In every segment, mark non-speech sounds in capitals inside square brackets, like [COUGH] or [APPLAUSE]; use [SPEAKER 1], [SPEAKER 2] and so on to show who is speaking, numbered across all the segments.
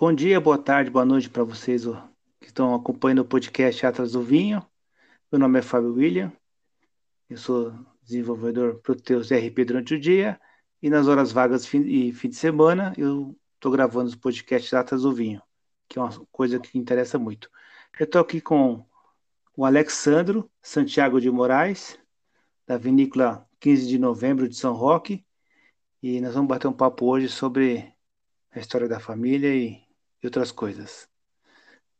[SPEAKER 1] Bom dia, boa tarde, boa noite para vocês que estão acompanhando o podcast Atrás do Vinho. Meu nome é Fábio William, eu sou desenvolvedor Proteus RP durante o dia e nas horas vagas e fim de semana eu estou gravando os podcasts Atrás do Vinho, que é uma coisa que interessa muito. Eu estou aqui com o Alexandro Santiago de Moraes, da vinícola 15 de novembro de São Roque, e nós vamos bater um papo hoje sobre a história da família e e outras coisas.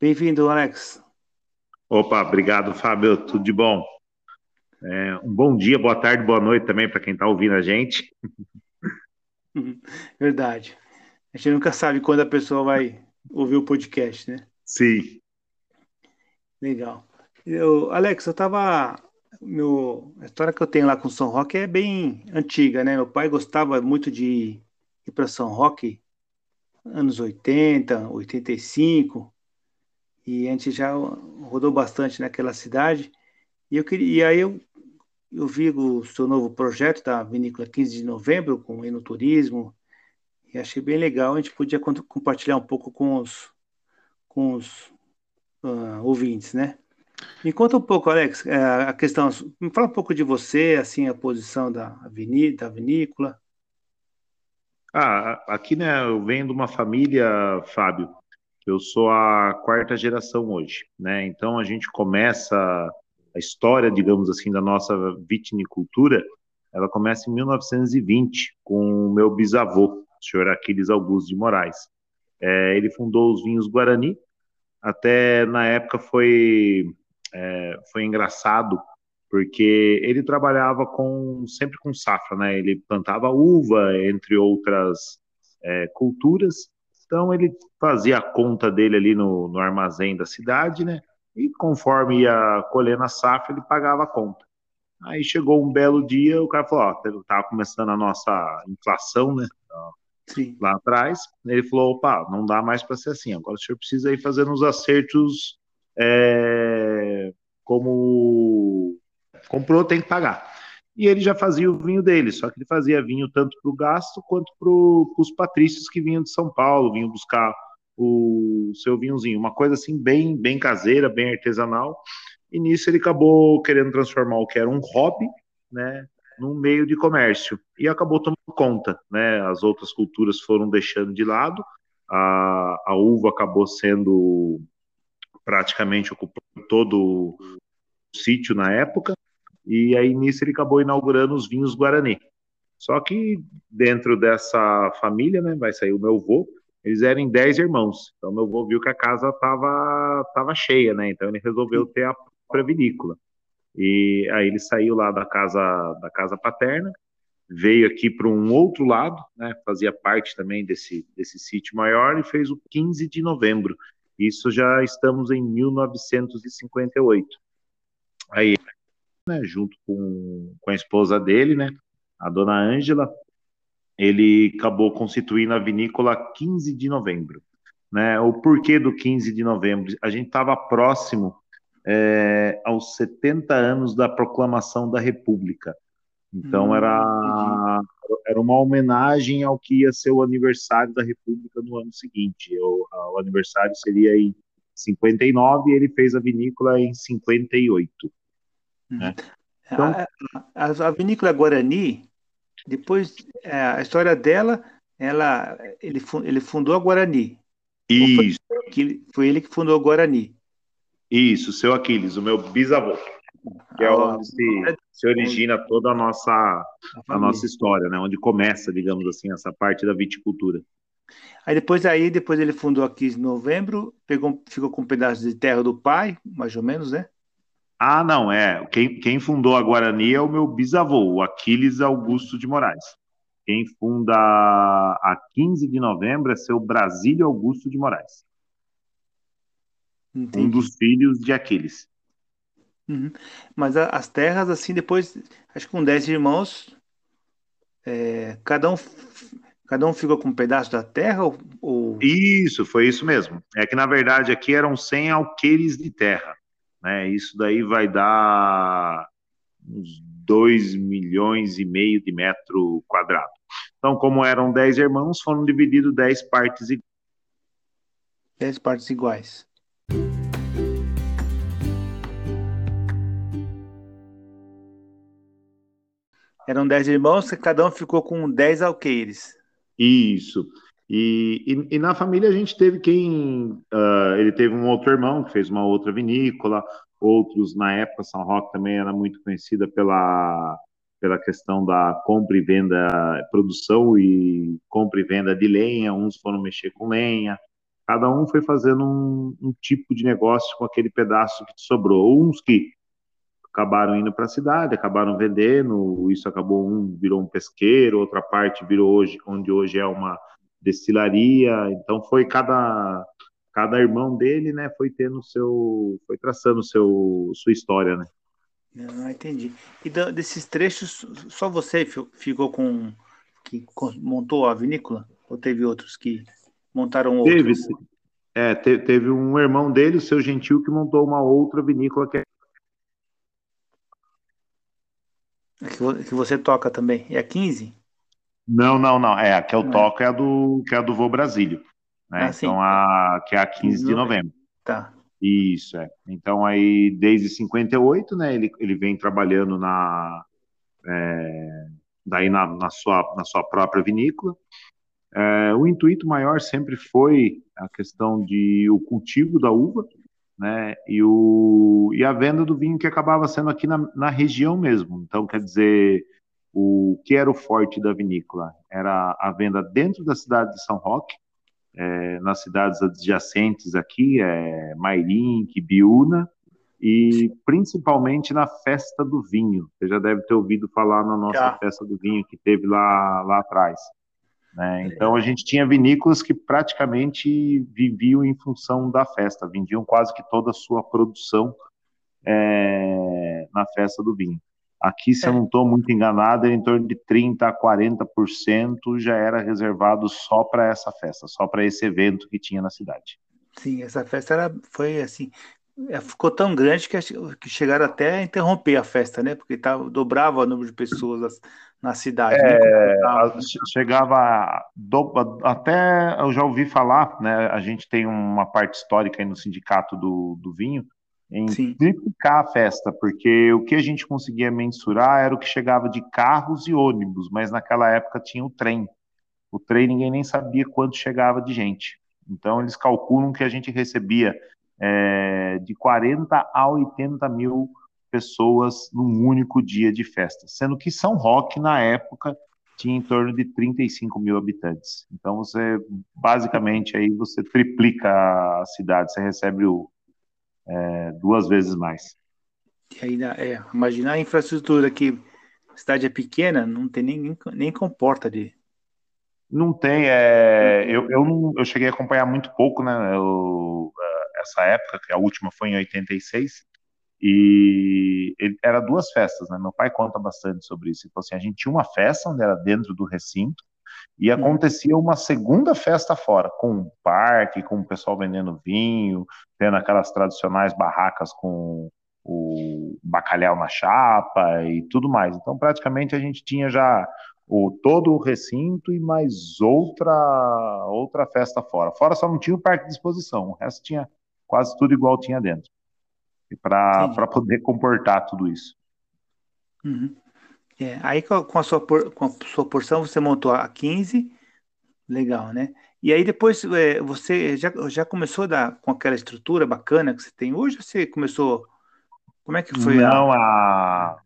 [SPEAKER 1] Bem-vindo, Alex.
[SPEAKER 2] Opa, obrigado, Fábio. Tudo de bom? É, um bom dia, boa tarde, boa noite também para quem está ouvindo a gente. [LAUGHS]
[SPEAKER 1] Verdade. A gente nunca sabe quando a pessoa vai ouvir o podcast, né?
[SPEAKER 2] Sim.
[SPEAKER 1] Legal. Eu, Alex, eu estava. Meu, a história que eu tenho lá com São Roque é bem antiga, né? Meu pai gostava muito de ir para São Roque anos 80, 85, e a gente já rodou bastante naquela cidade. E, eu queria, e aí eu, eu vi o seu novo projeto da Vinícola 15 de Novembro, com enoturismo, e achei bem legal. A gente podia compartilhar um pouco com os, com os uh, ouvintes, né? Me conta um pouco, Alex, é, a questão. Me fala um pouco de você, assim, a posição da, da vinícola.
[SPEAKER 2] Ah, aqui, né, eu venho de uma família, Fábio, eu sou a quarta geração hoje, né? Então a gente começa a história, digamos assim, da nossa vitinicultura, ela começa em 1920 com o meu bisavô, o senhor Aquiles Augusto de Moraes. É, ele fundou os vinhos Guarani, até na época foi, é, foi engraçado, porque ele trabalhava com sempre com safra, né? Ele plantava uva, entre outras é, culturas. Então ele fazia a conta dele ali no, no, armazém da cidade, né? E conforme ia colhendo a safra, ele pagava a conta. Aí chegou um belo dia, o cara falou: Ó, tava começando a nossa inflação, né? Sim. Lá atrás, ele falou: opa, não dá mais para ser assim. Agora o senhor precisa ir fazendo os acertos é, como comprou, tem que pagar. E ele já fazia o vinho dele, só que ele fazia vinho tanto para o gasto quanto para os patrícios que vinham de São Paulo, vinham buscar o seu vinhozinho. Uma coisa assim, bem, bem caseira, bem artesanal. E nisso ele acabou querendo transformar o que era um hobby, né, num meio de comércio. E acabou tomando conta, né? As outras culturas foram deixando de lado, a, a uva acabou sendo praticamente ocupando todo o sítio na época, e aí nisso ele acabou inaugurando os vinhos Guarani. Só que dentro dessa família, né, vai sair o meu avô, eles eram dez irmãos. Então meu avô viu que a casa estava tava cheia, né? Então ele resolveu ter a própria vinícola. E aí ele saiu lá da casa da casa paterna, veio aqui para um outro lado, né? Fazia parte também desse desse sítio maior e fez o 15 de novembro. Isso já estamos em 1958. Aí né, junto com, com a esposa dele, né, a dona Ângela, ele acabou constituindo a vinícola 15 de novembro. Né? O porquê do 15 de novembro? A gente estava próximo é, aos 70 anos da proclamação da República. Então hum, era, era uma homenagem ao que ia ser o aniversário da República no ano seguinte. O, o aniversário seria em 59 e ele fez a vinícola em 58.
[SPEAKER 1] Né? Então, a, a, a, vinícola Guarani, depois é, a história dela, ela, ele, ele fundou a Guarani.
[SPEAKER 2] Isso.
[SPEAKER 1] Foi, foi ele que fundou a Guarani.
[SPEAKER 2] Isso, seu Aquiles, o meu bisavô, que é ah, onde se, se, origina toda a nossa, a, a, nossa história, né? Onde começa, digamos assim, essa parte da viticultura.
[SPEAKER 1] Aí depois aí, depois ele fundou aqui em novembro, pegou, ficou com um pedaço de terra do pai, mais ou menos, né?
[SPEAKER 2] Ah, não, é. Quem, quem fundou a Guarani é o meu bisavô, o Aquiles Augusto de Moraes. Quem funda a 15 de novembro é seu Brasílio Augusto de Moraes. Entendi. Um dos filhos de Aquiles.
[SPEAKER 1] Uhum. Mas a, as terras, assim, depois, acho que com 10 irmãos, é, cada um cada um ficou com um pedaço da terra? Ou.
[SPEAKER 2] Isso, foi isso mesmo. É que, na verdade, aqui eram 100 alqueires de terra. Né? Isso daí vai dar uns 2 milhões e meio de metro quadrado. Então, como eram 10 irmãos, foram divididos 10 partes iguais.
[SPEAKER 1] Dez partes iguais. Eram dez irmãos, cada um ficou com dez alqueires.
[SPEAKER 2] Isso. E, e, e, na família a gente teve quem. Uh, ele teve um outro irmão que fez uma outra vinícola, outros, na época, São Roque também era muito conhecida pela, pela questão da compra e venda, produção e compra e venda de lenha, uns foram mexer com lenha, cada um foi fazendo um, um tipo de negócio com aquele pedaço que sobrou. Uns que acabaram indo para a cidade, acabaram vendendo, isso acabou um virou um pesqueiro, outra parte virou hoje onde hoje é uma destilaria, então foi cada cada irmão dele, né, foi tendo seu foi traçando seu sua história, né?
[SPEAKER 1] Não entendi. E desses trechos só você ficou com que montou a vinícola ou teve outros que montaram outros?
[SPEAKER 2] Teve, é, teve, teve um irmão dele, o seu Gentil, que montou uma outra vinícola que é
[SPEAKER 1] Que você toca também. É a 15?
[SPEAKER 2] Não, não, não. É, a que eu é. toco é. é a do, que é a do Voo Brasílio. Né? Ah, então, a, que é a 15 de novembro.
[SPEAKER 1] Tá.
[SPEAKER 2] Isso, é. Então, aí, desde 58, né, ele, ele vem trabalhando na, é, daí na, na, sua, na sua própria vinícola. É, o intuito maior sempre foi a questão de o cultivo da uva, né? E, o, e a venda do vinho que acabava sendo aqui na, na região mesmo. Então, quer dizer, o que era o forte da vinícola? Era a venda dentro da cidade de São Roque, é, nas cidades adjacentes aqui, é, Mairink, Biúna, e principalmente na festa do vinho. Você já deve ter ouvido falar na nossa já. festa do vinho que teve lá, lá atrás. Né? Então a gente tinha vinícolas que praticamente viviam em função da festa, vendiam quase que toda a sua produção é, na festa do vinho. Aqui, se é. eu não estou muito enganado, em torno de 30% a 40% já era reservado só para essa festa, só para esse evento que tinha na cidade.
[SPEAKER 1] Sim, essa festa era, foi assim, é, ficou tão grande que, que chegaram até a interromper a festa, né? Porque tava, dobrava o número de pessoas na cidade.
[SPEAKER 2] É, chegava do, até eu já ouvi falar, né? A gente tem uma parte histórica aí no sindicato do, do vinho em Sim. triplicar a festa, porque o que a gente conseguia mensurar era o que chegava de carros e ônibus, mas naquela época tinha o trem. O trem ninguém nem sabia quanto chegava de gente. Então eles calculam que a gente recebia é, de 40 a 80 mil pessoas num único dia de festa, sendo que São Roque, na época, tinha em torno de 35 mil habitantes. Então, você, basicamente, aí você triplica a cidade, você recebe o, é, duas vezes mais.
[SPEAKER 1] E ainda, é, imaginar a infraestrutura que a cidade é pequena, não tem nem, nem comporta de...
[SPEAKER 2] Não tem, é, eu, eu, eu cheguei a acompanhar muito pouco, né, eu, essa época, que a última foi em 86, e ele, era duas festas, né? Meu pai conta bastante sobre isso. Falou assim: a gente tinha uma festa onde era dentro do recinto, e uhum. acontecia uma segunda festa fora, com um parque, com o pessoal vendendo vinho, tendo aquelas tradicionais barracas com o bacalhau na chapa e tudo mais. Então, praticamente, a gente tinha já o, todo o recinto e mais outra outra festa fora. Fora só não tinha o parque de exposição, o resto tinha quase tudo igual tinha dentro para poder comportar tudo isso.
[SPEAKER 1] Uhum. É, aí com a, sua, com a sua porção você montou a 15, legal, né? E aí depois é, você já, já começou com aquela estrutura bacana que você tem hoje, você começou, como é que foi?
[SPEAKER 2] Não, a, a,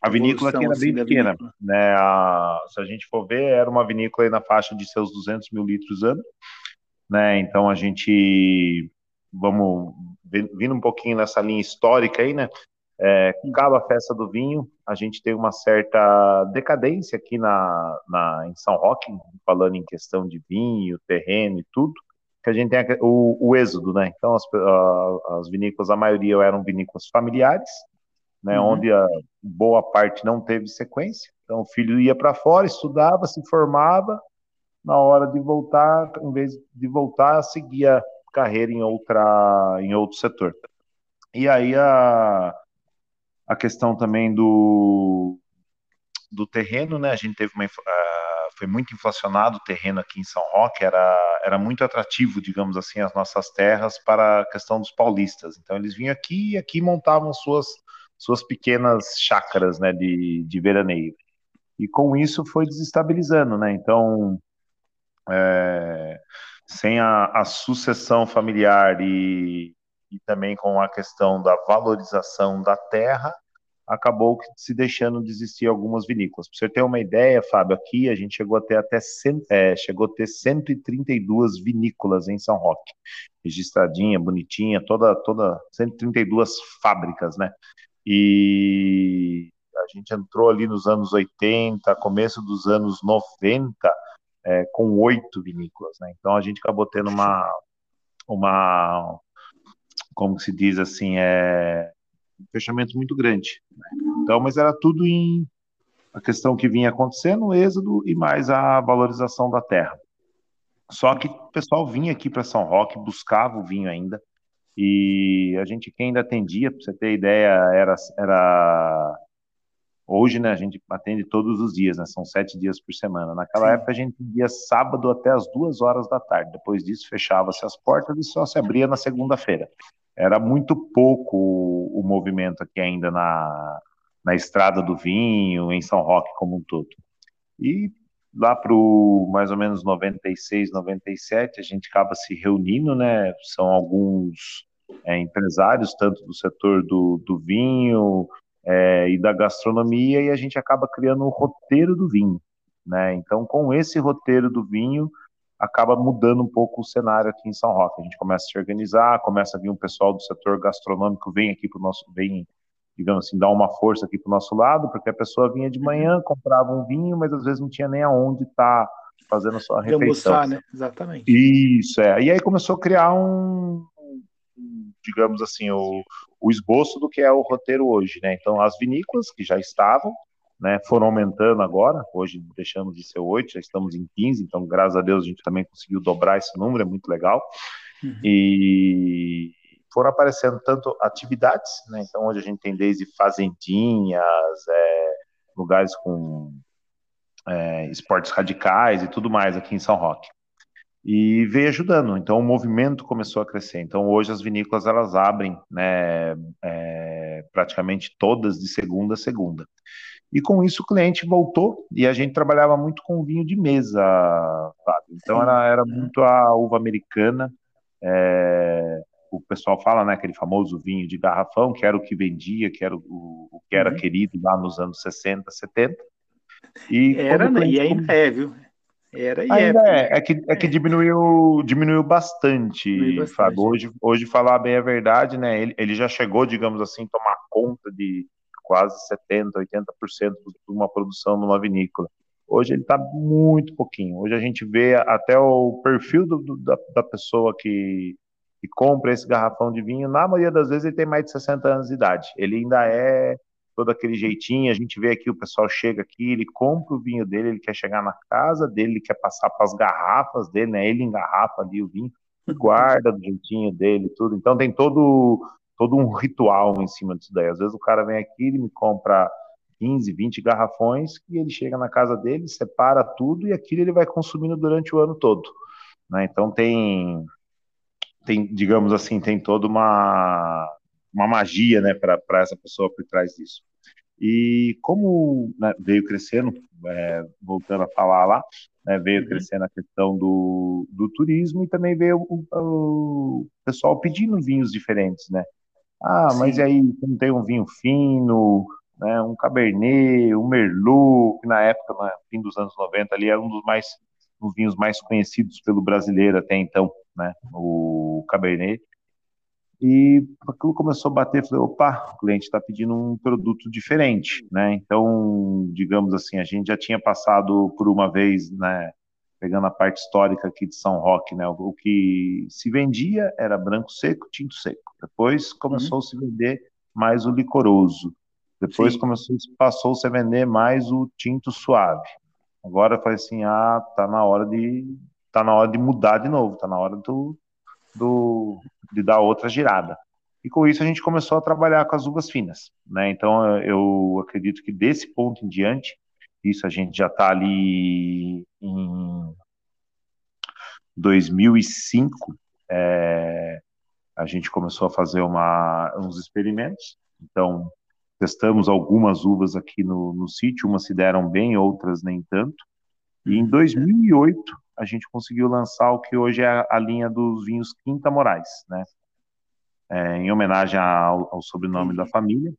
[SPEAKER 2] a vinícola aqui era assim, bem pequena, né? A, se a gente for ver, era uma vinícola aí na faixa de seus 200 mil litros ano, né? Então a gente, vamos vindo um pouquinho nessa linha histórica aí, né? É, a festa do vinho, a gente tem uma certa decadência aqui na, na, em São Roque, falando em questão de vinho, terreno e tudo, que a gente tem o, o êxodo, né? Então, as, as vinícolas, a maioria eram vinícolas familiares, né? Uhum. Onde a boa parte não teve sequência. Então, o filho ia para fora, estudava, se formava, na hora de voltar, em vez de voltar, seguia carreira em outra em outro setor. E aí a, a questão também do, do terreno, né? A gente teve uma uh, foi muito inflacionado o terreno aqui em São Roque, era era muito atrativo, digamos assim, as nossas terras para a questão dos paulistas. Então eles vinham aqui e aqui montavam suas suas pequenas chácaras, né, de, de veraneio. E com isso foi desestabilizando, né? Então, é, sem a, a, sucessão familiar e, e também com a questão da valorização da terra, acabou se deixando de existir algumas vinícolas. Para você ter uma ideia, Fábio, aqui a gente chegou a ter até é, chegou a ter 132 vinícolas em São Roque, registradinha, bonitinha, toda toda 132 fábricas, né? E a gente entrou ali nos anos 80, começo dos anos 90, é, com oito vinícolas, né? Então a gente acabou tendo uma uma como se diz assim, é um fechamento muito grande. Né? Então, mas era tudo em a questão que vinha acontecendo, o êxodo e mais a valorização da terra. Só que o pessoal vinha aqui para São Roque, buscava o vinho ainda, e a gente que ainda atendia, para você ter ideia, era, era hoje, né, a gente atende todos os dias, né, são sete dias por semana. Naquela Sim. época a gente atendia sábado até as duas horas da tarde. Depois disso fechava-se as portas e só se abria na segunda-feira era muito pouco o, o movimento aqui ainda na, na estrada do vinho, em São Roque como um todo. E lá para mais ou menos 96, 97, a gente acaba se reunindo, né? São alguns é, empresários, tanto do setor do, do vinho é, e da gastronomia, e a gente acaba criando um roteiro do vinho, né? Então, com esse roteiro do vinho, acaba mudando um pouco o cenário aqui em São Roque. A gente começa a se organizar, começa a vir um pessoal do setor gastronômico, vem aqui para o nosso, vem, digamos assim, dar uma força aqui para o nosso lado, porque a pessoa vinha de manhã, comprava um vinho, mas às vezes não tinha nem aonde estar tá fazendo a sua refeição. Almoçar,
[SPEAKER 1] né? Exatamente.
[SPEAKER 2] Isso, é. E aí começou a criar um, digamos assim, o, o esboço do que é o roteiro hoje, né? Então, as vinícolas que já estavam, né, foram aumentando agora, hoje deixamos de ser oito, já estamos em 15, então graças a Deus a gente também conseguiu dobrar esse número, é muito legal. Uhum. E foram aparecendo tanto atividades, né, então hoje a gente tem desde fazendinhas, é, lugares com é, esportes radicais e tudo mais aqui em São Roque. E veio ajudando, então o movimento começou a crescer. Então hoje as vinícolas elas abrem, né, é, praticamente todas de segunda a segunda. E com isso o cliente voltou e a gente trabalhava muito com vinho de mesa, Fábio. Então era, era muito a uva americana. É, o pessoal fala, né, aquele famoso vinho de garrafão, que era o que vendia, que era o, o que era uhum. querido lá nos anos 60, 70.
[SPEAKER 1] E era, né, e ainda é, viu? Era e
[SPEAKER 2] ainda é. É, é que, é que diminuiu, diminuiu bastante, diminuiu bastante. Fábio. Hoje, hoje, falar bem a verdade, né, ele, ele já chegou, digamos assim, tomar conta de quase 70%, 80% de uma produção numa vinícola. Hoje ele está muito pouquinho. Hoje a gente vê até o perfil do, do, da, da, pessoa que, que compra esse garrafão de vinho, na maioria das vezes ele tem mais de 60 anos de idade. Ele ainda é todo aquele jeitinho, a gente vê aqui, o pessoal chega aqui, ele compra o vinho dele, ele quer chegar na casa dele, ele quer passar para as garrafas dele, né? Ele engarrafa ali o vinho, guarda do jeitinho dele, tudo. Então tem todo todo um ritual em cima disso daí. Às vezes o cara vem aqui, ele me compra 15, 20 garrafões e ele chega na casa dele, separa tudo e aquilo ele vai consumindo durante o ano todo. Né? Então tem, tem, digamos assim, tem toda uma, uma magia né, para essa pessoa por trás disso. E como né, veio crescendo, é, voltando a falar lá, né, veio uhum. crescendo a questão do, do turismo e também veio o, o pessoal pedindo vinhos diferentes, né? Ah, mas Sim. e aí, não tem um vinho fino, né, um Cabernet, um Merlot, que na época, no fim dos anos 90 ali, era um dos mais um vinhos mais conhecidos pelo brasileiro até então, né, o Cabernet. E aquilo começou a bater, falei, opa, o cliente está pedindo um produto diferente, né? Então, digamos assim, a gente já tinha passado por uma vez, né, pegando a parte histórica aqui de São Roque, né? O, que se vendia era branco seco, tinto seco. Depois começou uhum. a se vender mais o licoroso. Depois Sim. começou, passou -se a vender mais o tinto suave. Agora falei assim, ah, tá na hora de tá na hora de mudar de novo, tá na hora do, do de dar outra girada. E com isso a gente começou a trabalhar com as uvas finas, né? Então eu acredito que desse ponto em diante isso a gente já está ali em 2005, é, a gente começou a fazer uma, uns experimentos. Então, testamos algumas uvas aqui no, no sítio, umas se deram bem, outras nem tanto. E em 2008, a gente conseguiu lançar o que hoje é a linha dos vinhos Quinta Moraes, né? É, em homenagem ao, ao sobrenome da família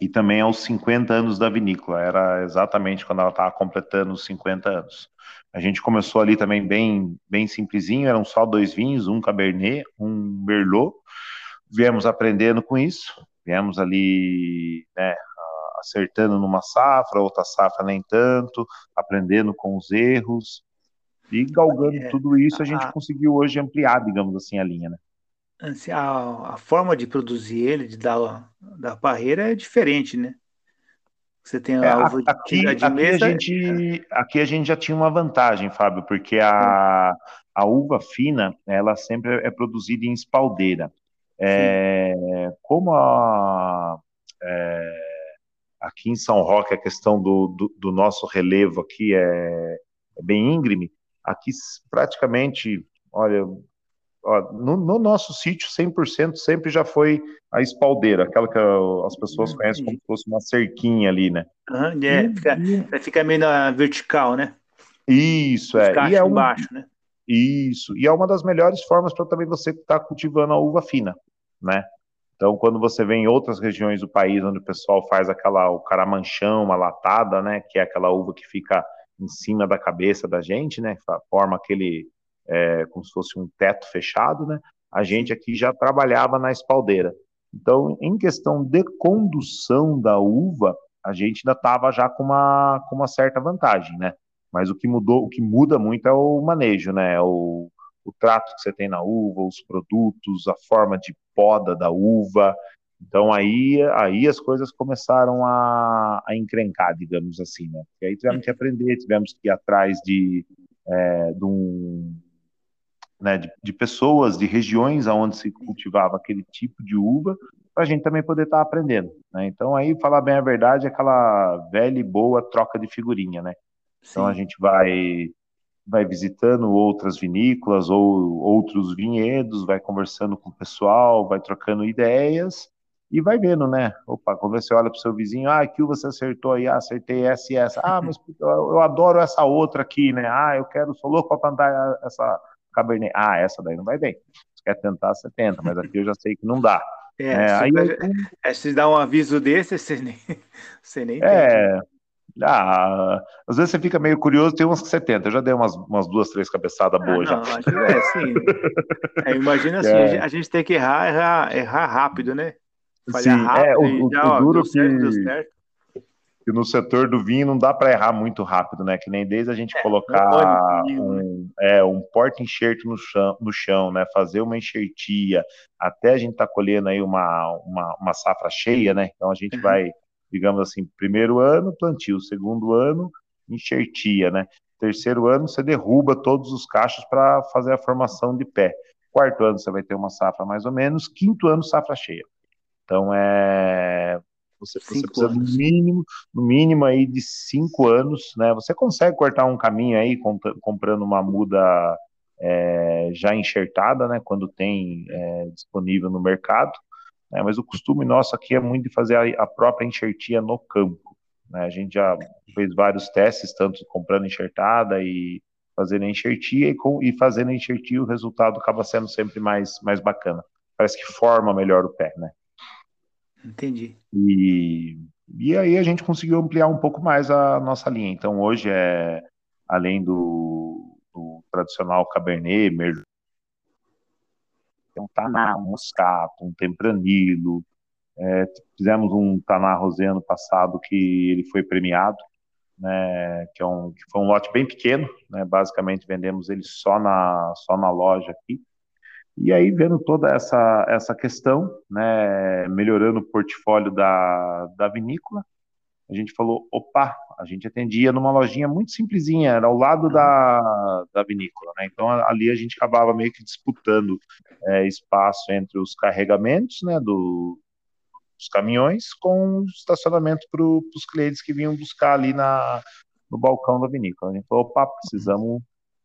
[SPEAKER 2] e também aos 50 anos da vinícola, era exatamente quando ela estava completando os 50 anos. A gente começou ali também bem, bem simplesinho, eram só dois vinhos, um Cabernet, um Merlot. Viemos aprendendo com isso, viemos ali né, acertando numa safra, outra safra nem tanto, aprendendo com os erros, e galgando é, tudo isso, a gente a, conseguiu hoje ampliar, digamos assim, a linha, né?
[SPEAKER 1] Assim, a, a forma de produzir ele, de dar da parreira é diferente, né?
[SPEAKER 2] Você tem a é, aqui, de, de aqui mesa. A gente, aqui a gente já tinha uma vantagem, Fábio, porque a, a uva fina, ela sempre é produzida em espaldeira. É, como a, é, aqui em São Roque a questão do, do, do nosso relevo aqui é, é, bem íngreme, aqui praticamente, olha, ó, no, no, nosso sítio 100% sempre já foi a espaldeira, aquela que as pessoas conhecem como se fosse uma cerquinha ali, né?
[SPEAKER 1] Uhum, é, e, fica, fica meio na vertical, né?
[SPEAKER 2] Isso, é.
[SPEAKER 1] E é um, embaixo, né?
[SPEAKER 2] Isso, e é uma das melhores formas para também você estar tá cultivando a uva fina, né? Então, quando você vê em outras regiões do país onde o pessoal faz aquela o caramanchão, uma latada, né, que é aquela uva que fica em cima da cabeça da gente, né, forma aquele é, como se fosse um teto fechado, né, a gente aqui já trabalhava na espaldeira. Então, em questão de condução da uva, a gente ainda estava já com uma, com uma certa vantagem, né? Mas o que mudou, o que muda muito é o manejo, né? O, o trato que você tem na uva, os produtos, a forma de poda da uva. Então aí, aí as coisas começaram a, a encrencar, digamos assim, né? E aí tivemos que aprender, tivemos que ir atrás de, é, de, um, né, de, de, pessoas, de regiões onde se cultivava aquele tipo de uva, para a gente também poder estar tá aprendendo. Né? Então aí, falar bem a verdade, é aquela velha e boa troca de figurinha, né? Então Sim. a gente vai vai visitando outras vinícolas ou outros vinhedos, vai conversando com o pessoal, vai trocando ideias e vai vendo, né? Opa, quando você olha para o seu vizinho, ah, que você acertou aí, ah, acertei essa e essa. Ah, mas [LAUGHS] eu adoro essa outra aqui, né? Ah, eu quero, sou louco para andar essa Cabernet. Ah, essa daí não vai bem. Você quer tentar, você tenta, mas aqui eu já sei que não dá.
[SPEAKER 1] É, é aí, é, se dá um aviso desse, [LAUGHS] você nem, você nem
[SPEAKER 2] é, ah, às vezes você fica meio curioso, tem uns que você tenta. Eu já dei umas, umas duas, três cabeçadas ah, boas
[SPEAKER 1] já. É, sim. É, imagina assim, é. a gente tem que errar, errar, errar rápido, né?
[SPEAKER 2] Falhar sim, rápido é, o, o, já, o duro que, certo, que no setor do vinho não dá para errar muito rápido, né? Que nem desde a gente é, colocar um, é, um porta-enxerto no chão, no chão, né? Fazer uma enxertia, até a gente tá colhendo aí uma, uma, uma safra cheia, né? Então a gente uhum. vai digamos assim, primeiro ano, plantio, segundo ano, enxertia, né? Terceiro ano, você derruba todos os cachos para fazer a formação de pé. Quarto ano, você vai ter uma safra mais ou menos. Quinto ano, safra cheia. Então, é... Você, você precisa anos. no mínimo, no mínimo aí de cinco anos, né? Você consegue cortar um caminho aí comprando uma muda é, já enxertada, né? Quando tem é, disponível no mercado né, mas o costume nosso aqui é muito de fazer a, a própria enxertia no campo. Né, a gente já fez vários testes, tanto comprando enxertada e fazendo enxertia, e, com, e fazendo enxertia o resultado acaba sendo sempre mais, mais bacana. Parece que forma melhor o pé, né?
[SPEAKER 1] Entendi.
[SPEAKER 2] E, e aí a gente conseguiu ampliar um pouco mais a nossa linha. Então hoje é, além do, do tradicional Cabernet, Merlot, um taná, um moscato, um tempranilo. É, fizemos um taná rosé ano passado que ele foi premiado, né, que, é um, que foi um lote bem pequeno, né, basicamente vendemos ele só na, só na loja aqui. E aí, vendo toda essa, essa questão, né, melhorando o portfólio da, da vinícola, a gente falou, opa, a gente atendia numa lojinha muito simplesinha, era ao lado da, da vinícola, né? Então ali a gente acabava meio que disputando é, espaço entre os carregamentos, né, do, dos caminhões com o estacionamento para os clientes que vinham buscar ali na, no balcão da vinícola. A gente falou, opa, precisamos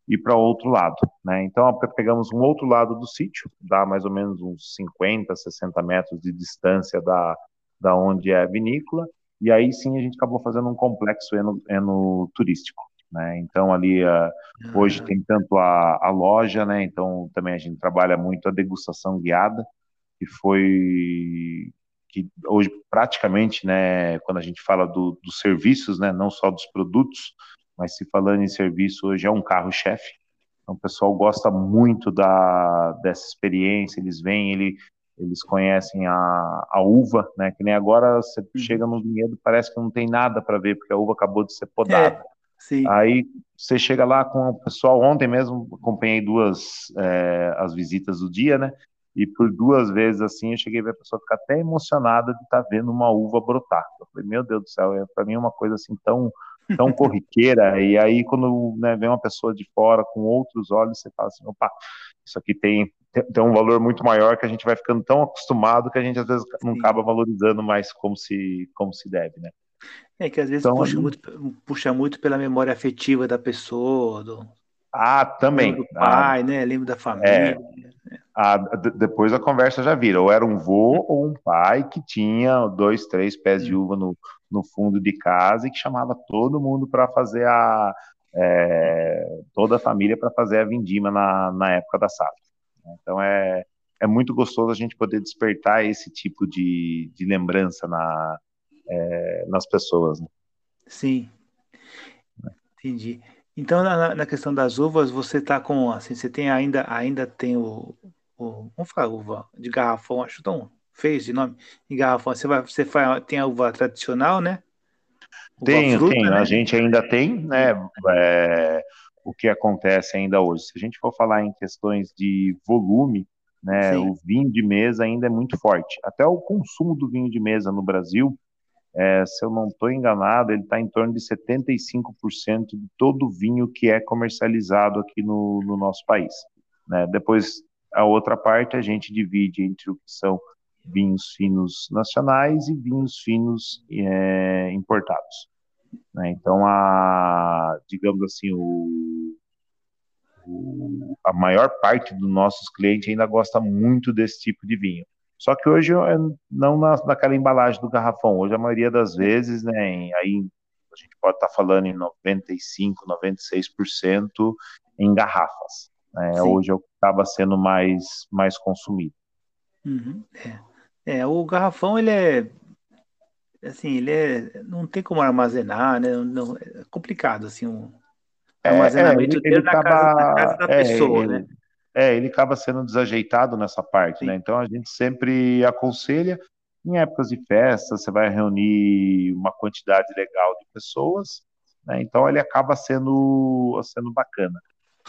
[SPEAKER 2] ir para outro lado, né? Então pegamos um outro lado do sítio, dá mais ou menos uns 50, 60 metros de distância da, da onde é a vinícola, e aí sim a gente acabou fazendo um complexo eno, enoturístico, né? Então ali uh, hoje tem tanto a, a loja, né? Então também a gente trabalha muito a degustação guiada, que foi que hoje praticamente, né, quando a gente fala do, dos serviços, né, não só dos produtos, mas se falando em serviço, hoje é um carro-chefe. Então, o pessoal gosta muito da, dessa experiência, eles vêm, ele, eles conhecem a, a uva, né, que nem agora você uhum. chega no vinhedo, parece que não tem nada para ver, porque a uva acabou de ser podada. É, Aí você chega lá com o pessoal, ontem mesmo acompanhei duas é, as visitas do dia, né, e por duas vezes assim eu cheguei a ver a pessoa ficar até emocionada de estar tá vendo uma uva brotar. Eu falei, meu Deus do céu, é para mim uma coisa assim tão tão corriqueira e aí quando né, vem uma pessoa de fora com outros olhos você fala assim, opa, isso aqui tem tem um valor muito maior que a gente vai ficando tão acostumado que a gente às vezes não acaba valorizando mais como se como se deve, né?
[SPEAKER 1] É que às vezes então, puxa, muito, puxa muito pela memória afetiva da pessoa, do,
[SPEAKER 2] ah, também.
[SPEAKER 1] do pai, ah, né? Lembro da família. É,
[SPEAKER 2] a, depois a conversa já vira, ou era um vô ou um pai que tinha dois, três pés de uva no, no fundo de casa e que chamava todo mundo para fazer a é, toda a família para fazer a vindima na, na época da safra. Então é, é muito gostoso a gente poder despertar esse tipo de, de lembrança na, é, nas pessoas. Né?
[SPEAKER 1] Sim, entendi. Então na, na, questão das uvas você está com assim, você tem ainda ainda tem o, o, vamos falar uva de garrafão, acho tão feio de nome, de garrafão. Você vai, você faz, tem a uva tradicional, né?
[SPEAKER 2] Uva tenho, fruta, tenho. Né? A gente ainda tem, né? É, o que acontece ainda hoje. Se a gente for falar em questões de volume, né? Sim. O vinho de mesa ainda é muito forte. Até o consumo do vinho de mesa no Brasil, é, se eu não estou enganado, ele está em torno de 75% de todo o vinho que é comercializado aqui no, no nosso país. Né? Depois a outra parte a gente divide entre o que são vinhos finos nacionais e vinhos finos é, importados. Né? Então, a, digamos assim, o, o, a maior parte dos nossos clientes ainda gosta muito desse tipo de vinho. Só que hoje é, não na, naquela embalagem do garrafão. Hoje a maioria das vezes, né, aí a gente pode estar tá falando em 95, 96% em garrafas. Né? Hoje é o que acaba sendo mais, mais consumido.
[SPEAKER 1] Uhum, é. É. o garrafão ele é assim, ele é não tem como armazenar, né? Não, é complicado assim o
[SPEAKER 2] é, armazenamento é, ele, ele na, acaba, casa, na, casa, da é, pessoa, ele, né? É, ele acaba sendo desajeitado nessa parte, Sim. né? Então a gente sempre aconselha em épocas de festa, você vai reunir uma quantidade legal de pessoas, né? Então ele acaba sendo sendo bacana.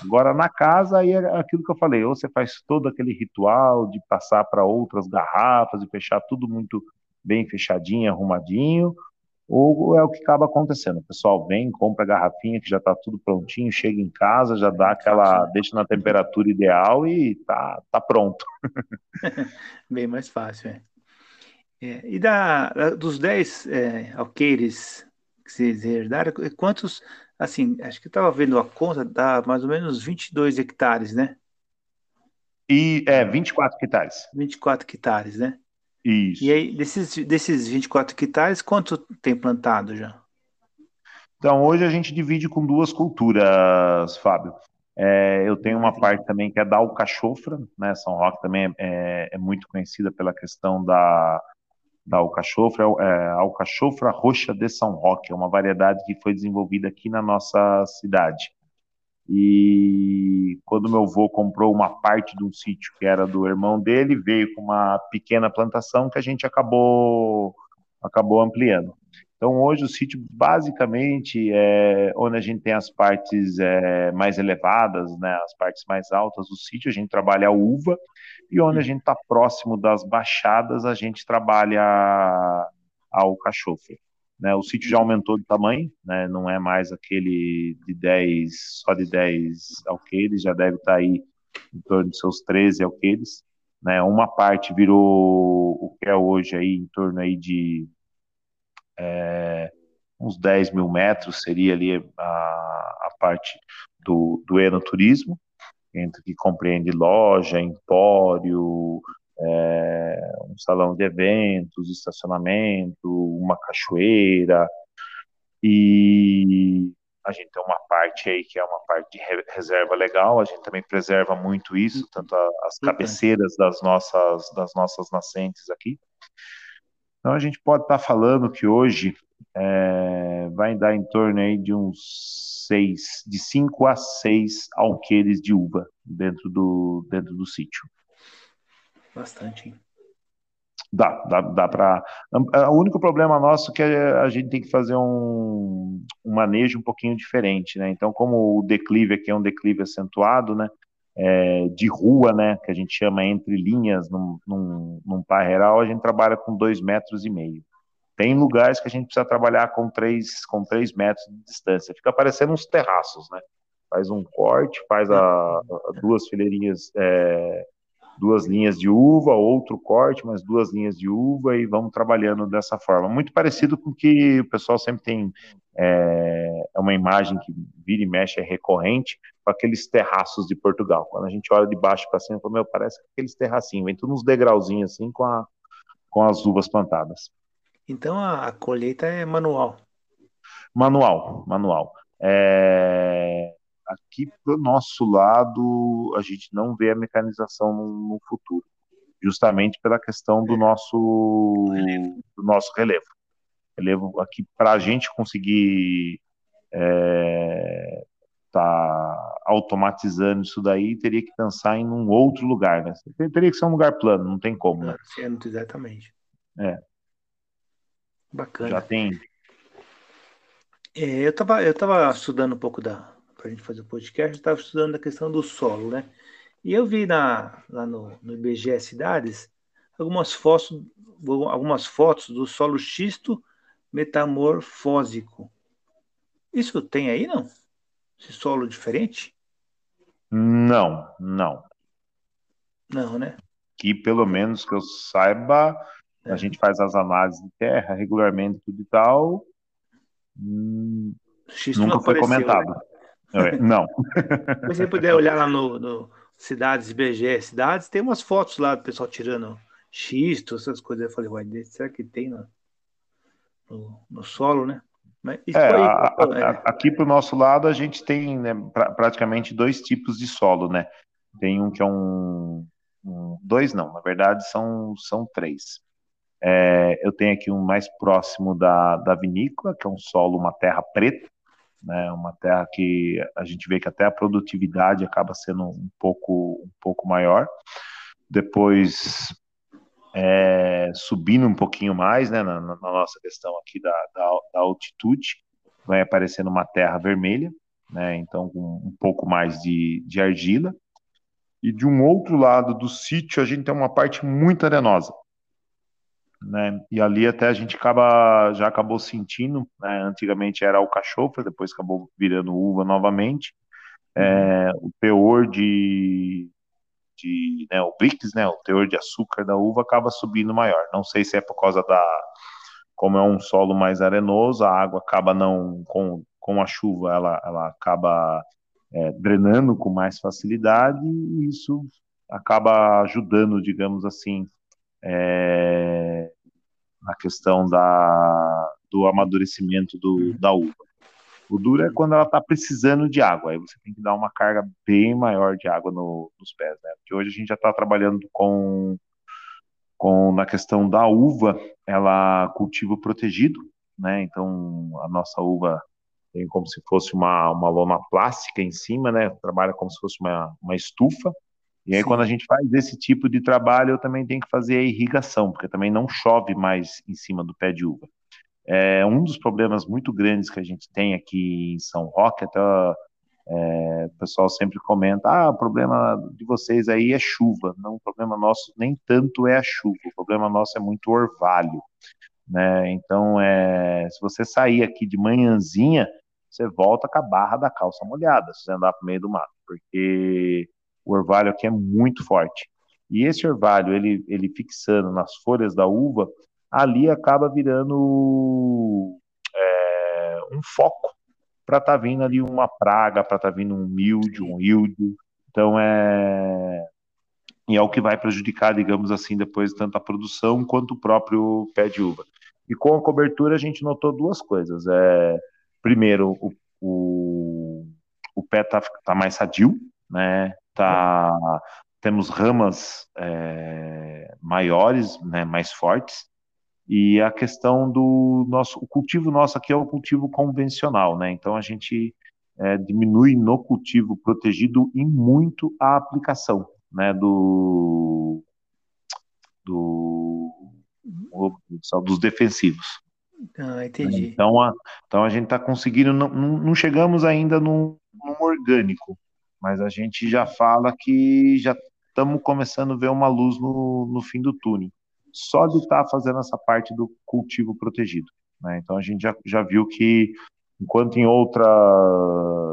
[SPEAKER 2] Agora, na casa, aí é aquilo que eu falei, ou você faz todo aquele ritual de passar para outras garrafas e fechar tudo muito bem fechadinho, arrumadinho, ou é o que acaba acontecendo. O pessoal vem, compra a garrafinha que já está tudo prontinho, chega em casa, já dá aquela, deixa na temperatura ideal e tá, tá pronto. [LAUGHS] [LAUGHS]
[SPEAKER 1] bem mais fácil, é. é e da, dos 10 é, alqueires que vocês herdaram, quantos assim, acho que eu estava vendo a conta, dá mais ou menos 22 hectares, né?
[SPEAKER 2] E, é, 24 hectares.
[SPEAKER 1] 24 hectares, né?
[SPEAKER 2] Isso.
[SPEAKER 1] E aí, desses, desses 24 hectares, quanto tem plantado já?
[SPEAKER 2] Então, hoje a gente divide com duas culturas, Fábio. É, eu tenho uma parte também que é da alcachofra, né? São Roque também é, é muito conhecida pela questão da, da alcachofra, é, alcachofra roxa de São Roque, é uma variedade que foi desenvolvida aqui na nossa cidade. E quando meu avô comprou uma parte de um sítio que era do irmão dele, veio com uma pequena plantação que a gente acabou acabou ampliando. Então hoje o sítio basicamente é onde a gente tem as partes é, mais elevadas, né, as partes mais altas do sítio, a gente trabalha a uva e onde a gente está próximo das baixadas, a gente trabalha ao cachofre. Né, o sítio já aumentou de tamanho, né, não é mais aquele de 10, só de 10 alqueires, já deve estar tá aí em torno de seus 13 alqueires. Né, uma parte virou o que é hoje aí em torno aí de é, uns 10 mil metros, seria ali a, a parte do, do enoturismo, entre que compreende loja, empório, é, um salão de eventos, estacionamento, uma cachoeira, e a gente tem uma parte aí que é uma parte de reserva legal, a gente também preserva muito isso, tanto as cabeceiras das nossas, das nossas nascentes aqui. Então a gente pode estar falando que hoje é, vai dar em torno aí de uns seis, de cinco a seis alqueires de uva dentro do, dentro do sítio.
[SPEAKER 1] Bastante, hein?
[SPEAKER 2] Dá, dá, dá para. O único problema nosso é que a gente tem que fazer um, um manejo um pouquinho diferente, né? Então, como o declive aqui é um declive acentuado, né? É, de rua, né? Que a gente chama entre linhas num, num, num parreiral, a gente trabalha com dois metros e meio. Tem lugares que a gente precisa trabalhar com três, com três metros de distância. Fica parecendo uns terraços, né? Faz um corte, faz a, a duas fileirinhas é, duas linhas de uva, outro corte, mais duas linhas de uva e vamos trabalhando dessa forma. Muito parecido com o que o pessoal sempre tem, é, é uma imagem que vira e mexe, é recorrente, com aqueles terraços de Portugal. Quando a gente olha de baixo para cima, fala, meu, parece aqueles terracinhos, vem tudo uns degrauzinhos assim com, a, com as uvas plantadas.
[SPEAKER 1] Então a, a colheita é manual?
[SPEAKER 2] Manual, manual. É, aqui do nosso lado a gente não vê a mecanização no, no futuro, justamente pela questão do nosso do nosso relevo. Relevo aqui para a gente conseguir é, tá automatizando isso daí, teria que pensar em um outro lugar, né? Teria que ser um lugar plano, não tem como, né?
[SPEAKER 1] exatamente.
[SPEAKER 2] É.
[SPEAKER 1] Bacana.
[SPEAKER 2] Já tem.
[SPEAKER 1] É, eu estava eu tava estudando um pouco da, para a gente fazer o podcast, eu estava estudando a questão do solo, né? E eu vi na, lá no, no IBGE Cidades algumas fotos, algumas fotos do solo xisto metamorfósico. Isso tem aí, não? Esse solo diferente?
[SPEAKER 2] Não, não.
[SPEAKER 1] Não, né?
[SPEAKER 2] Que pelo menos que eu saiba, é. a gente faz as análises de terra regularmente tudo e tal. Hum, nunca foi comentado. Né? É, não.
[SPEAKER 1] Se você puder olhar lá no, no Cidades BG Cidades, tem umas fotos lá do pessoal tirando xisto, essas coisas. Eu falei, uai, será que tem no, no, no solo, né?
[SPEAKER 2] Mas é, aí, a, a, é. aqui para o nosso lado a gente tem né, pra, praticamente dois tipos de solo, né? Tem um que é um, um dois não, na verdade são, são três. É, eu tenho aqui um mais próximo da, da vinícola, que é um solo, uma terra preta, né? Uma terra que a gente vê que até a produtividade acaba sendo um pouco, um pouco maior. Depois, é, subindo um pouquinho mais, né, na, na nossa questão aqui da, da, da, altitude, vai aparecendo uma terra vermelha, né? Então, com um pouco mais de, de argila. E de um outro lado do sítio, a gente tem uma parte muito arenosa né? E ali até a gente acaba já acabou sentindo, né? Antigamente era o cachofra, depois acabou virando uva novamente. É, o teor de, de né, o Brix, né, o teor de açúcar da uva acaba subindo maior. Não sei se é por causa da como é um solo mais arenoso, a água acaba não com, com a chuva, ela, ela acaba é, drenando com mais facilidade e isso acaba ajudando, digamos assim, é, na questão da, do amadurecimento do, uhum. da uva. O duro é quando ela está precisando de água, aí você tem que dar uma carga bem maior de água no, nos pés, né? Porque hoje a gente já está trabalhando com, com, na questão da uva, ela cultivo protegido, né? Então a nossa uva tem como se fosse uma, uma lona plástica em cima, né? Trabalha como se fosse uma, uma estufa, e aí, Sim. quando a gente faz esse tipo de trabalho, eu também tenho que fazer a irrigação, porque também não chove mais em cima do pé de uva. É um dos problemas muito grandes que a gente tem aqui em São Roque, até é, o pessoal sempre comenta: ah, o problema de vocês aí é chuva. Não, o problema nosso nem tanto é a chuva, o problema nosso é muito orvalho. Né? Então, é, se você sair aqui de manhãzinha, você volta com a barra da calça molhada, se você andar para o meio do mato, porque o orvalho aqui é muito forte. E esse orvalho, ele, ele fixando nas folhas da uva, ali acaba virando é, um foco, para estar tá vindo ali uma praga, para estar tá vindo um milde, um ildo. Então é e é o que vai prejudicar, digamos assim, depois tanto a produção quanto o próprio pé de uva. E com a cobertura a gente notou duas coisas. É, primeiro, o, o, o pé está tá mais sadio, né? Tá, temos ramas é, maiores, né, mais fortes, e a questão do nosso, o cultivo nosso aqui é o cultivo convencional, né? Então a gente é, diminui no cultivo protegido e muito a aplicação, né? Do do dos defensivos.
[SPEAKER 1] Ah, entendi.
[SPEAKER 2] Então a, então a gente está conseguindo, não, não, chegamos ainda no, no orgânico, mas a gente já fala que já estamos começando a ver uma luz no, no fim do túnel só de estar tá fazendo essa parte do cultivo protegido. Né? Então a gente já, já viu que enquanto em outra,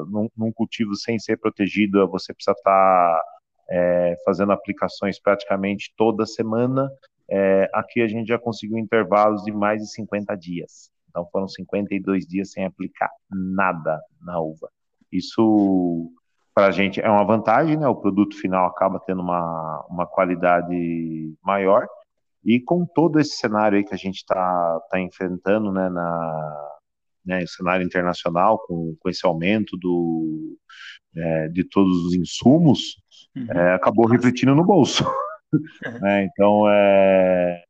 [SPEAKER 2] num, num cultivo sem ser protegido, você precisa estar tá, é, fazendo aplicações praticamente toda semana, é, aqui a gente já conseguiu intervalos de mais de 50 dias. Então foram 52 dias sem aplicar nada na uva. Isso para a gente é uma vantagem, né? O produto final acaba tendo uma, uma qualidade maior e com todo esse cenário aí que a gente está tá enfrentando, né, na, né, cenário internacional, com, com esse aumento do, é, de todos os insumos, uhum. é, acabou refletindo no bolso. Uhum. [LAUGHS] é, então, é,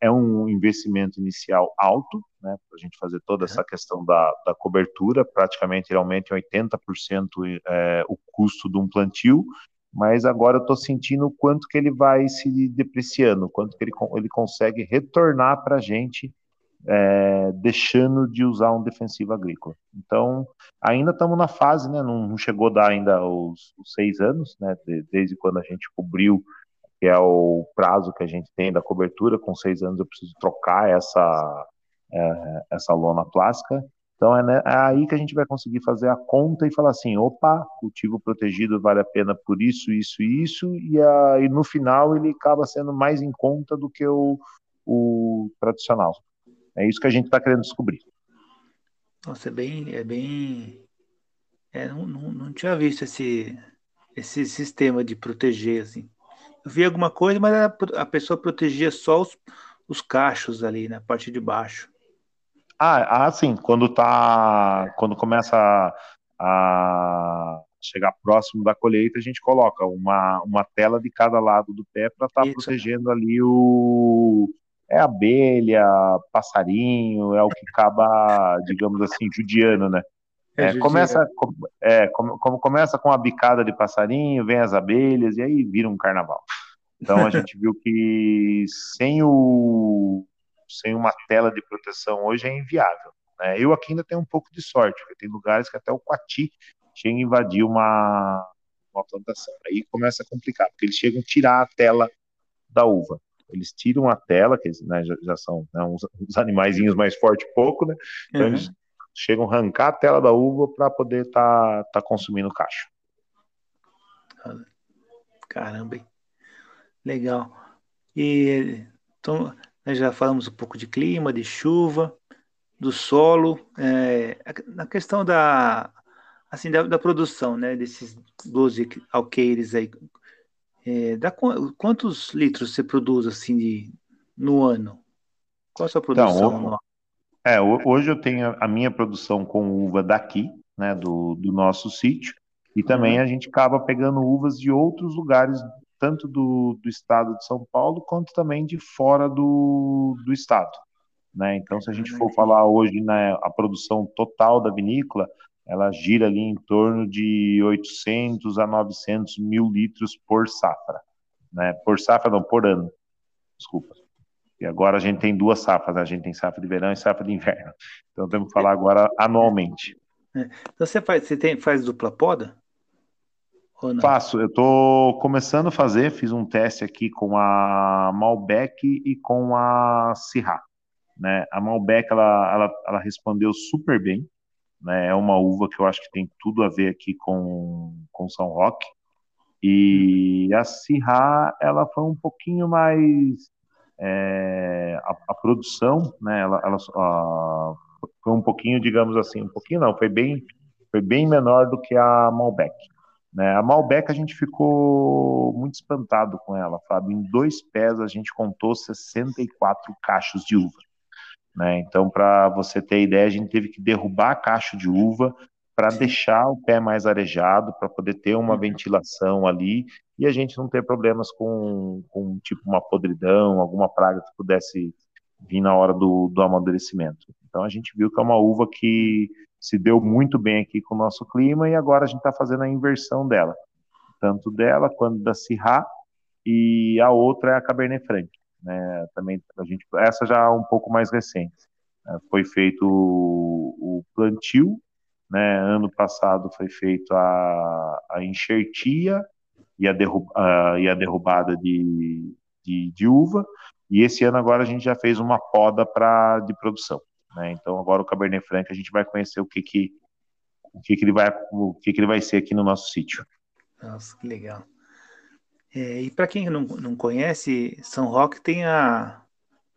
[SPEAKER 2] é um investimento inicial alto, né, para a gente fazer toda essa questão da, da cobertura, praticamente realmente 80% é, o custo de um plantio, mas agora eu estou sentindo o quanto que ele vai se depreciando, quanto que ele, ele consegue retornar para a gente, é, deixando de usar um defensivo agrícola. Então, ainda estamos na fase, né, não, não, chegou a dar ainda os, os seis anos, né, de, desde quando a gente cobriu, que é o prazo que a gente tem da cobertura, com seis anos eu preciso trocar essa, é, essa lona plástica, então é, né, é, aí que a gente vai conseguir fazer a conta e falar assim, opa, cultivo protegido vale a pena por isso, isso e isso, e, a, e no final ele acaba sendo mais em conta do que o, o tradicional. É isso que a gente está querendo descobrir.
[SPEAKER 1] Nossa, é bem, é bem, é, não, não, não tinha visto esse, esse sistema de proteger assim. Eu vi alguma coisa, mas a, pessoa protegia só os, os cachos ali na parte de baixo.
[SPEAKER 2] Ah, ah, sim, quando tá, quando começa a, a chegar próximo da colheita, a gente coloca uma, uma tela de cada lado do pé para estar tá protegendo ali o é abelha, passarinho, é o que acaba, digamos assim, judiando, né? É, começa, é, como, como começa com a bicada de passarinho, vem as abelhas e aí vira um carnaval. Então a gente [LAUGHS] viu que sem o sem uma tela de proteção hoje é inviável. Né? Eu aqui ainda tenho um pouco de sorte, porque tem lugares que até o Quati chega a invadir uma, uma plantação. Aí começa a complicar, porque eles chegam a tirar a tela da uva. Eles tiram a tela, que né, já, já, são né, uns, uns animaizinhos mais fortes pouco, né? Então uhum. eles chegam a arrancar a tela da uva para poder estar tá, tá consumindo cacho.
[SPEAKER 1] Caramba, hein? legal. E então, nós já falamos um pouco de clima, de chuva, do solo, é, na questão da, assim, da, da, produção, né, desses 12 alqueires aí, é, dá, quantos litros você produz, assim, de, no ano? Qual a sua então, produção
[SPEAKER 2] então, É, hoje eu tenho a minha produção com uva daqui, né, do, do nosso sítio, e também uhum. a gente acaba pegando uvas de outros lugares tanto do, do estado de São Paulo quanto também de fora do, do estado. Né? Então, se a gente for falar hoje na né, a produção total da vinícola, ela gira ali em torno de 800 a 900 mil litros por safra. Né? Por safra, não, por ano. Desculpa. E agora a gente tem duas safras, né? a gente tem safra de verão e safra de inverno. Então temos que falar agora anualmente.
[SPEAKER 1] É. Então você faz, você tem, faz dupla poda?
[SPEAKER 2] Faço, eu estou começando a fazer, fiz um teste aqui com a Malbec e com a Syrah. Né? A Malbec ela, ela, ela respondeu super bem, né? é uma uva que eu acho que tem tudo a ver aqui com, com São Roque. E a Syrah ela foi um pouquinho mais é, a, a, produção, né? Ela, ela a, foi um pouquinho, digamos assim, um pouquinho não, foi bem, foi bem menor do que a Malbec. Né? A Malbec a gente ficou muito espantado com ela, Fábio. Em dois pés a gente contou 64 cachos de uva. Né? Então, para você ter ideia, a gente teve que derrubar cacho de uva para deixar o pé mais arejado, para poder ter uma uhum. ventilação ali e a gente não ter problemas com, com tipo uma podridão, alguma praga que pudesse vir na hora do, do amadurecimento. Então a gente viu que é uma uva que se deu muito bem aqui com o nosso clima e agora a gente está fazendo a inversão dela, tanto dela quanto da Syrah e a outra é a Cabernet Franc, né? Também a gente essa já é um pouco mais recente. Né? Foi feito o, o plantio, né? Ano passado foi feito a, a enxertia e a, a, e a derrubada de, de, de uva e esse ano agora a gente já fez uma poda para de produção. Né? Então agora o Cabernet Franc a gente vai conhecer o que que o que que ele vai o que que ele vai ser aqui no nosso sítio.
[SPEAKER 1] Nossa, que legal. É, e para quem não, não conhece, São Roque tem a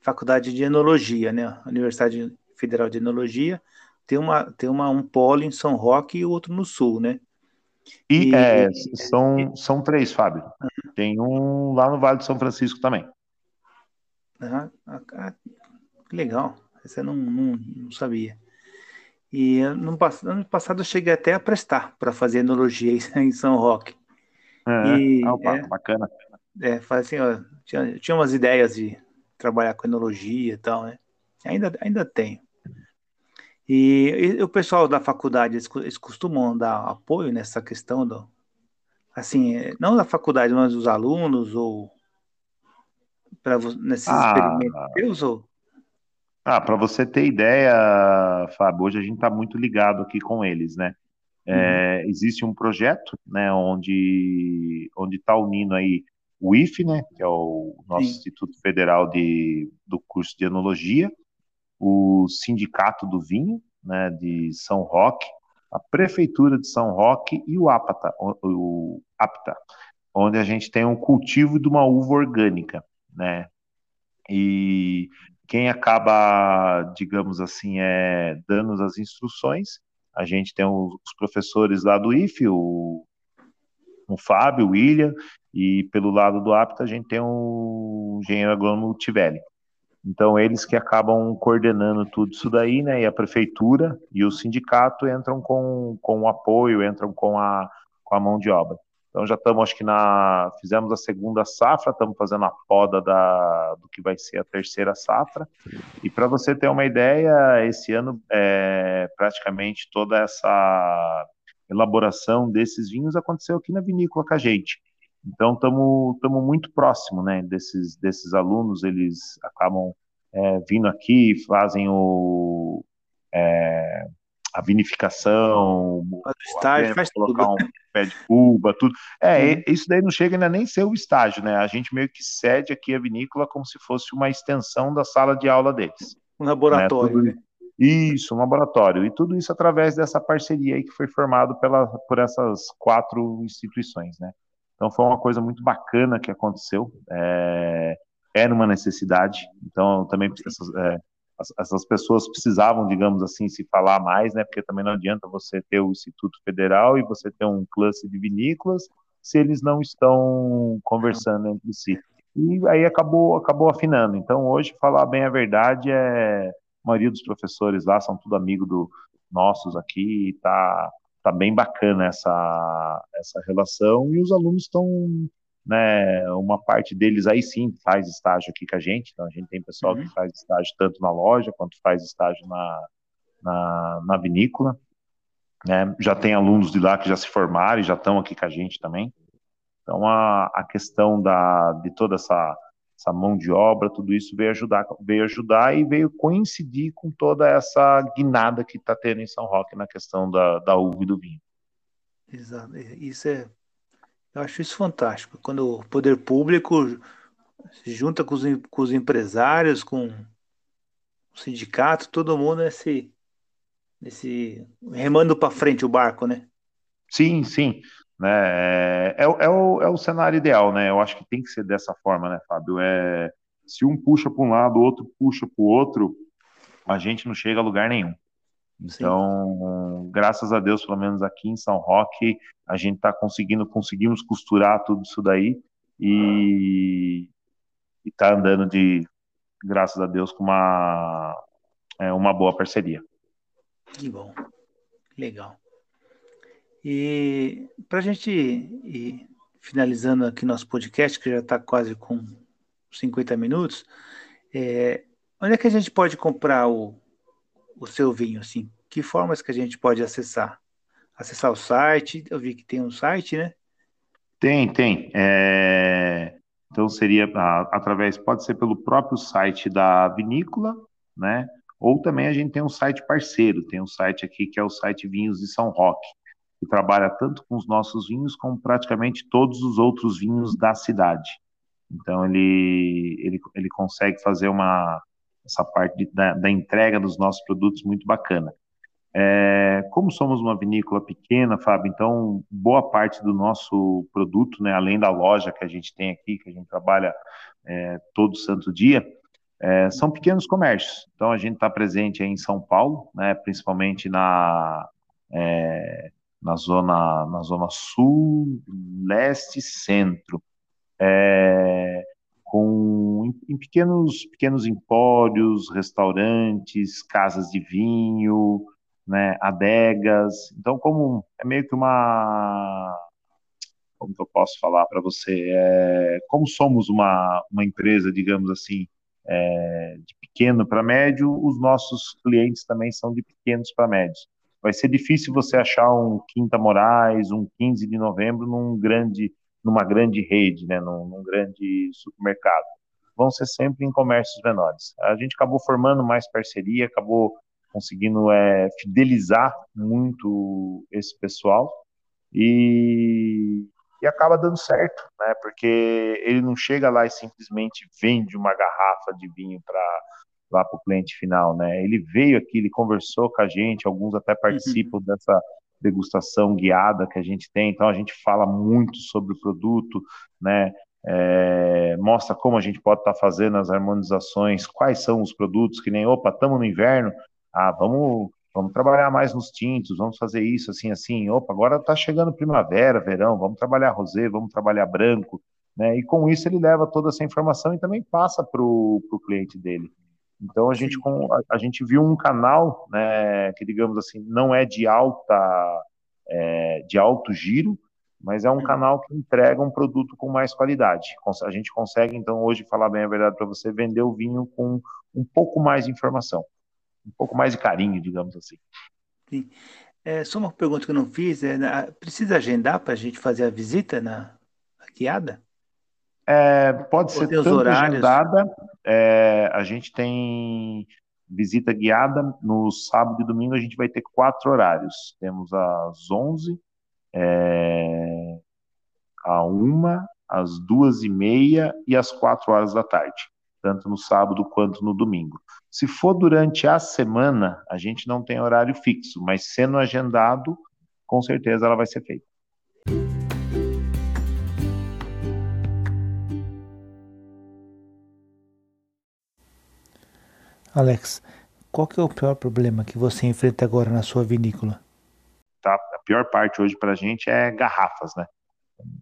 [SPEAKER 1] Faculdade de Enologia, né? Universidade Federal de Enologia tem uma tem uma um polo em São Roque e outro no Sul, né?
[SPEAKER 2] E, e é, são, são três, Fábio. Uhum. Tem um lá no Vale de São Francisco também.
[SPEAKER 1] Ah, ah, que legal. Essa eu não, não, não sabia. E no ano passado eu cheguei até a prestar para fazer enologia [LAUGHS] em São Roque.
[SPEAKER 2] É, e, opa, é, bacana.
[SPEAKER 1] É, assim, ó, tinha, tinha umas ideias de trabalhar com enologia e tal, né? Ainda, ainda tenho. E, e o pessoal da faculdade, eles, eles, costumam dar apoio nessa questão do. Assim, não da faculdade, mas dos alunos ou para nesses ah, experimentos ou
[SPEAKER 2] ah, para você ter ideia, Fábio, hoje a gente está muito ligado aqui com eles, né? É, uhum. Existe um projeto, né, onde onde está unindo aí o IFE, né, que é o nosso Sim. Instituto Federal de, do curso de Enologia, o Sindicato do Vinho, né, de São Roque, a Prefeitura de São Roque e o APTA, o, APTA, onde a gente tem um cultivo de uma uva orgânica, né? E quem acaba, digamos assim, é dando as instruções, a gente tem os, professores lá do IFE, o, o Fábio, o William, e pelo lado do APTA a gente tem o engenheiro agrônomo Tivelli. Então, eles que acabam coordenando tudo isso daí, né? E a prefeitura e o sindicato entram com, com o apoio, entram com a, com a mão de obra. Então já estamos, acho que na fizemos a segunda safra, estamos fazendo a poda da, do que vai ser a terceira safra. E para você ter uma ideia, esse ano é, praticamente toda essa elaboração desses vinhos aconteceu aqui na vinícola com a gente. Então estamos muito próximo, né, desses desses alunos. Eles acabam é, vindo aqui, fazem o é, a vinificação,
[SPEAKER 1] o estágio, faz colocar tudo.
[SPEAKER 2] um pé de cuba, tudo. É, isso daí não chega ainda nem ser o estágio, né? A gente meio que cede aqui a vinícola como se fosse uma extensão da sala de aula deles.
[SPEAKER 1] Um laboratório, né?
[SPEAKER 2] Isso, um laboratório. E tudo isso através dessa parceria aí que foi formado pela, por essas quatro instituições, né? Então foi uma coisa muito bacana que aconteceu. É, era uma necessidade. Então também essas, é, essas pessoas precisavam, digamos assim, se falar mais, né? Porque também não adianta você ter o Instituto Federal e você ter um cluster de vinícolas se eles não estão conversando entre si. E aí acabou, acabou afinando. Então, hoje, falar bem a verdade, é, a maioria dos professores lá são tudo amigo do nossos aqui, tá, tá bem bacana essa, essa relação, e os alunos estão né, uma parte deles aí sim faz estágio aqui com a gente, então a gente tem pessoal uhum. que faz estágio tanto na loja quanto faz estágio na, na, na vinícola, né, já tem alunos de lá que já se formaram e já estão aqui com a gente também, então a, a questão da, de toda essa, essa mão de obra, tudo isso veio ajudar, veio ajudar e veio coincidir com toda essa guinada que está tendo em São Roque na questão da, da uva e do vinho.
[SPEAKER 1] Exato, isso é eu acho isso fantástico. Quando o poder público se junta com os, com os empresários, com o sindicato, todo mundo nesse, nesse remando para frente o barco, né?
[SPEAKER 2] Sim, sim. Né? É, é, é, o, é o cenário ideal, né? Eu acho que tem que ser dessa forma, né, Fábio? É, se um puxa para um lado, o outro puxa para o outro, a gente não chega a lugar nenhum. Então, Sim. graças a Deus, pelo menos aqui em São Roque, a gente está conseguindo, conseguimos costurar tudo isso daí e está andando de, graças a Deus, com uma, é, uma boa parceria.
[SPEAKER 1] Que bom, legal. E para a gente ir finalizando aqui nosso podcast, que já está quase com 50 minutos, é, onde é que a gente pode comprar o, o seu vinho? Assim? Que formas que a gente pode acessar? Acessar o site? Eu vi que tem um site, né?
[SPEAKER 2] Tem, tem. É... Então seria através, pode ser pelo próprio site da vinícola, né? Ou também a gente tem um site parceiro, tem um site aqui que é o site Vinhos de São Roque, que trabalha tanto com os nossos vinhos como praticamente todos os outros vinhos da cidade. Então ele ele, ele consegue fazer uma essa parte de, da, da, entrega dos nossos produtos muito bacana. É, como somos uma vinícola pequena, Fábio, então boa parte do nosso produto, né, além da loja que a gente tem aqui, que a gente trabalha é, todo santo dia, é, são pequenos comércios. Então a gente está presente em São Paulo, né, principalmente na é, na zona na zona sul, leste, centro. É, com em pequenos pequenos empórios, restaurantes, casas de vinho, né, adegas. Então, como é meio que uma como que eu posso falar para você? É, como somos uma, uma empresa, digamos assim, é, de pequeno para médio, os nossos clientes também são de pequenos para médios. Vai ser difícil você achar um Quinta Moraes, um 15 de novembro num grande, numa grande rede, né, num, num grande supermercado. Vão ser sempre em comércios menores. A gente acabou formando mais parceria, acabou conseguindo é, fidelizar muito esse pessoal e, e acaba dando certo, né? Porque ele não chega lá e simplesmente vende uma garrafa de vinho para lá para o cliente final, né? Ele veio aqui, ele conversou com a gente, alguns até participam uhum. dessa degustação guiada que a gente tem, então a gente fala muito sobre o produto, né? É, mostra como a gente pode estar tá fazendo as harmonizações, quais são os produtos, que nem, opa, estamos no inverno, ah, vamos, vamos trabalhar mais nos tintos, vamos fazer isso, assim, assim. Opa, agora está chegando primavera, verão, vamos trabalhar rosé, vamos trabalhar branco, né? E com isso ele leva toda essa informação e também passa para o cliente dele. Então a gente, a, gente viu um canal, né, que digamos assim, não é de alta, é, de alto giro, mas é um uhum. canal que entrega um produto com mais qualidade. A gente consegue, então, hoje, falar bem a verdade para você, vender o vinho com um pouco mais de informação um pouco mais de carinho, digamos assim.
[SPEAKER 1] Sim. É, só uma pergunta que eu não fiz, é, precisa agendar para a gente fazer a visita na guiada?
[SPEAKER 2] É, pode Ou ser tanto horários? agendada, é, a gente tem visita guiada no sábado e domingo, a gente vai ter quatro horários. Temos às 11, é, a uma, às duas e meia e às quatro horas da tarde tanto no sábado quanto no domingo. Se for durante a semana, a gente não tem horário fixo, mas sendo agendado, com certeza ela vai ser feita.
[SPEAKER 1] Alex, qual que é o pior problema que você enfrenta agora na sua vinícola?
[SPEAKER 2] Tá, a pior parte hoje para a gente é garrafas, né?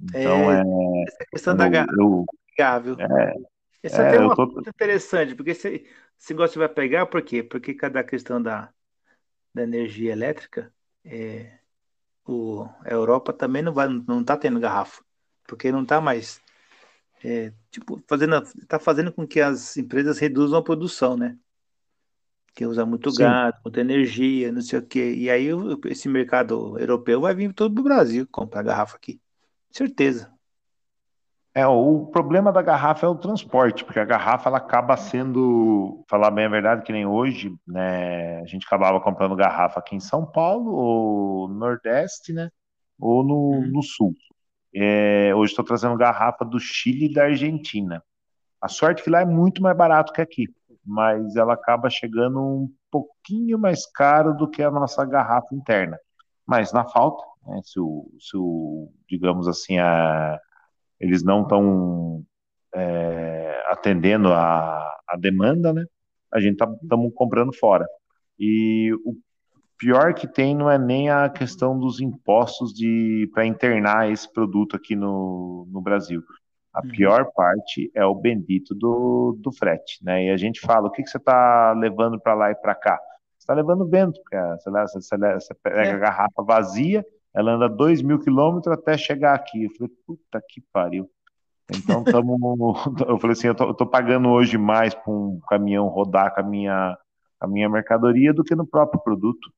[SPEAKER 1] Então é, é essa questão eu, da garrafa, é, essa é, é uma tô... coisa interessante, porque esse, esse negócio vai pegar, por quê? Porque cada questão da, da energia elétrica, é, o, a Europa também não vai, não está tendo garrafa, porque não está mais é, tipo, fazendo, está fazendo com que as empresas reduzam a produção, né? Que usa muito Sim. gás, muita energia, não sei o quê. E aí esse mercado europeu vai vir todo o Brasil comprar garrafa aqui. Certeza.
[SPEAKER 2] É, o problema da garrafa é o transporte, porque a garrafa ela acaba sendo, falar bem a verdade, que nem hoje, né? A gente acabava comprando garrafa aqui em São Paulo, ou no Nordeste, né? Ou no, uhum. no Sul. É, hoje estou trazendo garrafa do Chile e da Argentina. A sorte é que lá é muito mais barato que aqui, mas ela acaba chegando um pouquinho mais caro do que a nossa garrafa interna. Mas na falta, né, se, o, se o, digamos assim, a, eles não estão é, atendendo a, a, demanda, né? A gente estamos tá, comprando fora. E o, pior que tem não é nem a questão dos impostos de para internar esse produto aqui no, no Brasil. A uhum. pior parte é o bendito do, do frete, né? E a gente fala, o que, que você está levando para lá e para cá? Você está levando vento, cara. Você, você, você pega é. a garrafa vazia, ela anda dois mil quilômetros até chegar aqui. Eu falei, puta que pariu. Então, [LAUGHS] tamo, eu falei assim, eu tô, eu tô pagando hoje mais para um caminhão rodar com a minha, a minha mercadoria do que no próprio produto.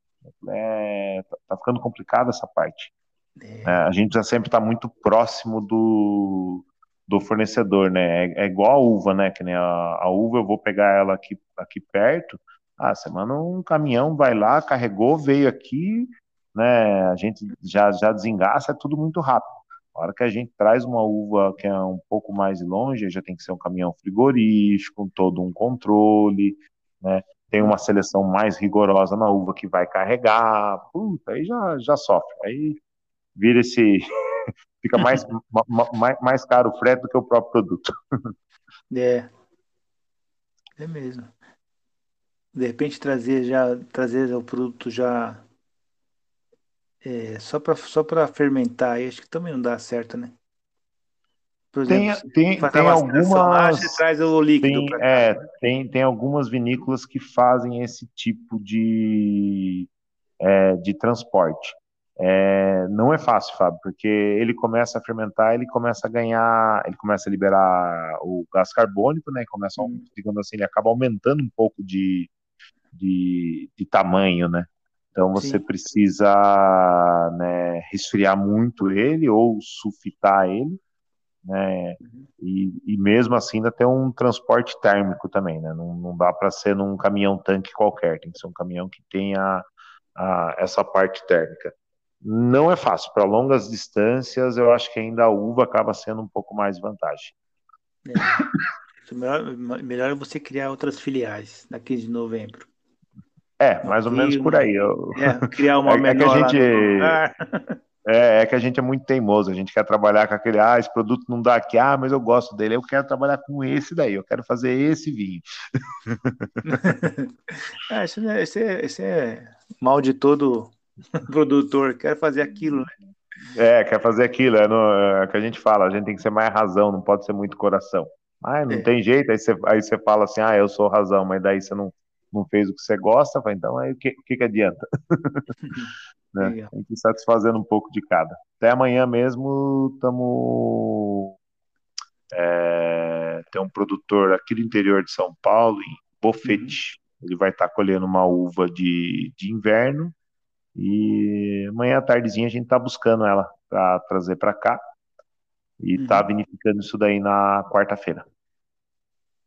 [SPEAKER 2] É, tá, tá ficando complicado essa parte. É. É, a gente já sempre está muito próximo do, do fornecedor, né? É, é, igual a uva, né? Que nem a, a, uva, eu vou pegar ela aqui, aqui perto. Ah, manda um caminhão, vai lá, carregou, veio aqui, né? A gente já, já desengaça, é tudo muito rápido. A hora que a gente traz uma uva que é um pouco mais longe, já tem que ser um caminhão frigorífico, com todo um controle, né? Tem uma seleção mais rigorosa na uva que vai carregar, puta, aí já, já sofre. Aí vira esse fica mais, [LAUGHS] mais, mais caro o frete do que o próprio produto.
[SPEAKER 1] É. É mesmo. De repente trazer já trazer o produto já é, só para só para fermentar, aí acho que também não dá certo, né?
[SPEAKER 2] Por exemplo, tem, tem, tem algumas traz o líquido tem, é, tem, tem algumas vinícolas que fazem esse tipo de é, de transporte. É, não é fácil, Fábio, porque ele começa a fermentar, ele começa a ganhar, ele começa a liberar o gás carbônico, né? Começa, hum. digamos assim, ele acaba aumentando um pouco de, de, de tamanho, né? Então você Sim. precisa né, resfriar muito ele ou sulfitar ele, né? Uhum. E, e, mesmo assim ainda tem um transporte térmico também, né? Não, não dá para ser num caminhão tanque qualquer, tem que ser um caminhão que tenha a, essa parte térmica. Não é fácil. Para longas distâncias, eu acho que ainda a uva acaba sendo um pouco mais vantagem.
[SPEAKER 1] É. Melhor, melhor você criar outras filiais na 15 de novembro.
[SPEAKER 2] É, mais ou menos por aí. Eu...
[SPEAKER 1] É, criar uma [LAUGHS] é, menor
[SPEAKER 2] é que a gente... [LAUGHS] É, é, que a gente é muito teimoso, a gente quer trabalhar com aquele, ah, esse produto não dá aqui, ah, mas eu gosto dele, eu quero trabalhar com esse daí, eu quero fazer esse vinho. [LAUGHS]
[SPEAKER 1] é, esse, é, esse, é, esse é mal de todo produtor, quer fazer aquilo, né?
[SPEAKER 2] É, quer fazer aquilo, é, no, é que a gente fala, a gente tem que ser mais razão, não pode ser muito coração. Ah, não é. tem jeito, aí você, aí você fala assim, ah, eu sou razão, mas daí você não, não fez o que você gosta, então aí o que, que, que adianta? [LAUGHS] né? Tem que ir satisfazendo um pouco de cada. Até amanhã mesmo estamos. É, tem um produtor aqui do interior de São Paulo, em Bofete. Uhum. Ele vai estar tá colhendo uma uva de, de inverno e amanhã à tardezinha a gente tá buscando ela para trazer para cá. E tá uhum. tá vinificando isso daí na quarta-feira.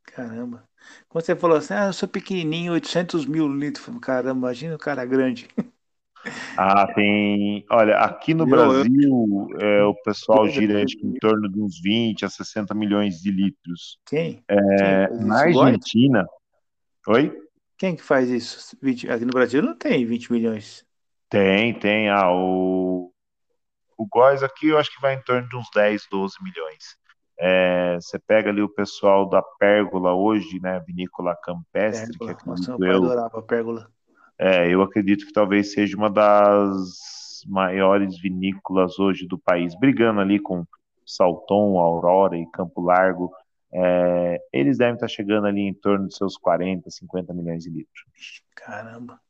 [SPEAKER 1] Caramba. Quando você falou assim, ah, eu sou pequenininho, 800 mil litros. Caramba, imagina o cara grande. [LAUGHS]
[SPEAKER 2] Ah, tem. Olha, aqui no eu, Brasil, eu... É, o pessoal gira acho, em torno de uns 20 a 60 milhões de litros.
[SPEAKER 1] Quem?
[SPEAKER 2] É, Quem na Argentina. Oi?
[SPEAKER 1] Quem que faz isso? Aqui no Brasil não tem 20 milhões.
[SPEAKER 2] Tem, tem. Ah, o, o Góis aqui eu acho que vai em torno de uns 10, 12 milhões. É, você pega ali o pessoal da Pérgola hoje, né? Vinícola Campestre,
[SPEAKER 1] pérgola. que Nossa, eu adorava a Pérgola.
[SPEAKER 2] É, eu acredito que talvez seja uma das maiores vinícolas hoje do país, brigando ali com Salton, Aurora e Campo Largo. É, eles devem estar chegando ali em torno de seus 40, 50 milhões de litros.
[SPEAKER 1] Caramba.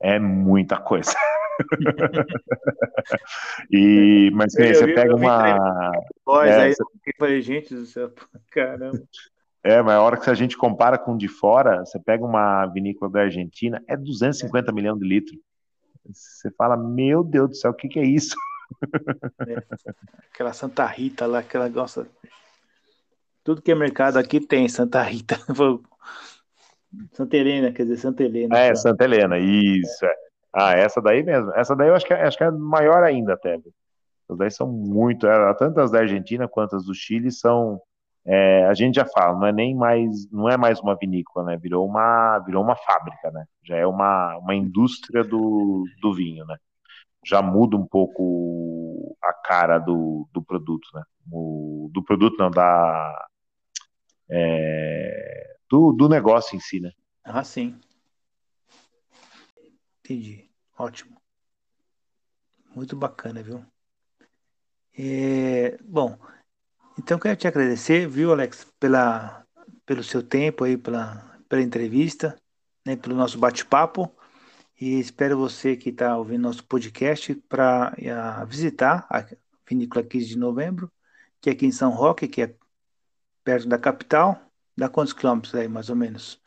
[SPEAKER 2] É muita coisa. [LAUGHS] [LAUGHS] e, mas eu, você pega uma.
[SPEAKER 1] É, aí você... eu falei, gente do céu, [LAUGHS] caramba.
[SPEAKER 2] É, mas a hora que a gente compara com de fora, você pega uma vinícola da Argentina, é 250 é. milhões de litros. Você fala, meu Deus do céu, o que, que é isso?
[SPEAKER 1] É. Aquela Santa Rita lá, aquela gosta. Tudo que é mercado aqui tem Santa Rita. [LAUGHS] Santa Helena, quer dizer, Santa Helena.
[SPEAKER 2] É, Santa Helena, isso. É. Ah, essa daí mesmo. Essa daí eu acho que, é, acho que é maior ainda até. Essas daí são muito. É, tanto as da Argentina quanto as do Chile são. É, a gente já fala, não é nem mais, não é mais uma vinícola, né? Virou uma, virou uma fábrica, né? Já é uma, uma indústria do, do vinho, né? Já muda um pouco a cara do, do produto, né? O, do produto não, da é, do, do negócio em si, né?
[SPEAKER 1] Ah, sim. Entendi. Ótimo. Muito bacana, viu? É, bom, então quero te agradecer, viu, Alex, pela, pelo seu tempo aí, pela, pela entrevista, né, pelo nosso bate-papo. E espero você que está ouvindo nosso podcast para visitar a vinícola 15 de novembro, que é aqui em São Roque, que é perto da capital. Dá quantos quilômetros aí, mais ou menos?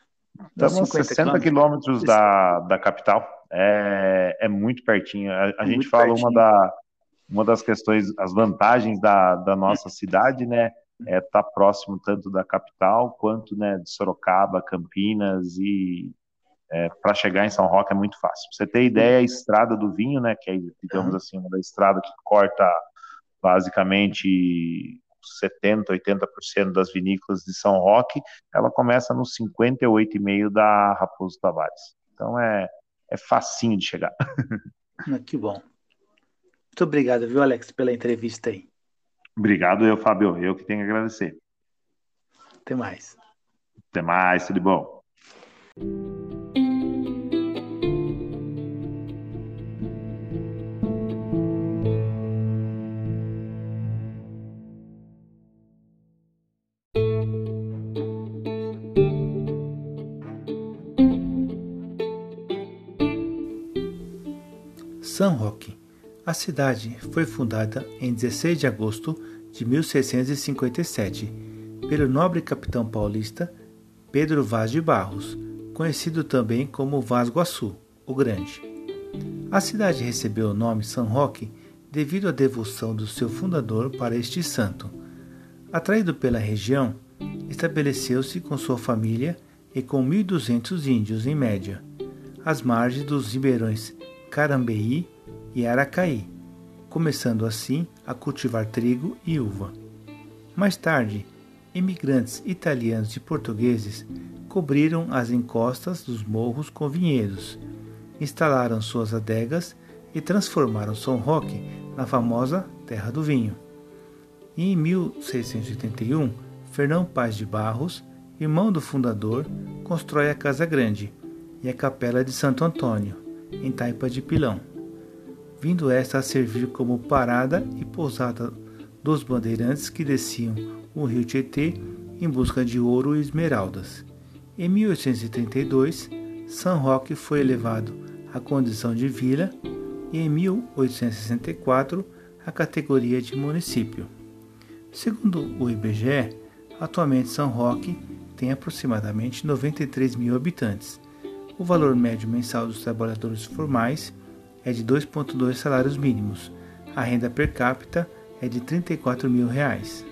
[SPEAKER 2] Estamos a 60 quilômetros da, da capital. É, é muito pertinho. A, a é gente fala pertinho. uma, da, uma das questões, as vantagens da, da nossa cidade, né? É estar tá próximo tanto da capital quanto né, de Sorocaba, Campinas e é, para chegar em São Roque é muito fácil. Pra você ter ideia, a estrada do vinho, né, que é, digamos assim, uma da estrada que corta basicamente 70, 80% das vinícolas de São Roque, ela começa no 58,5 da Raposo Tavares. Então é, é facinho de chegar.
[SPEAKER 1] Ah, que bom. Muito obrigado, viu, Alex, pela entrevista aí.
[SPEAKER 2] Obrigado, eu, Fábio. Eu que tenho que agradecer.
[SPEAKER 1] Até mais.
[SPEAKER 2] Até mais, tudo bom.
[SPEAKER 1] San Roque. A cidade foi fundada em 16 de agosto de 1657 pelo nobre capitão paulista Pedro Vaz de Barros, conhecido também como Vaz Guaçu, o Grande. A cidade recebeu o nome São Roque devido à devoção do seu fundador para este santo. Atraído pela região, estabeleceu-se com sua família e com 1.200 índios em média, às margens dos ribeirões Carambeí e Aracaí, começando assim a cultivar trigo e uva. Mais tarde, imigrantes italianos e portugueses cobriram as encostas dos morros com vinhedos, instalaram suas adegas e transformaram São Roque na famosa Terra do Vinho. E em 1681, Fernão Paz de Barros, irmão do fundador, constrói a Casa Grande e a Capela de Santo Antônio, em Taipa de Pilão, vindo esta a servir como parada e pousada dos bandeirantes que desciam o rio Tietê em busca de ouro e esmeraldas. Em 1832, São Roque foi elevado à condição de vila e em 1864 à categoria de município. Segundo o IBGE, atualmente São Roque tem aproximadamente 93 mil habitantes o valor médio mensal dos trabalhadores formais é de 2,2 salários mínimos. A renda per capita é de 34 mil reais.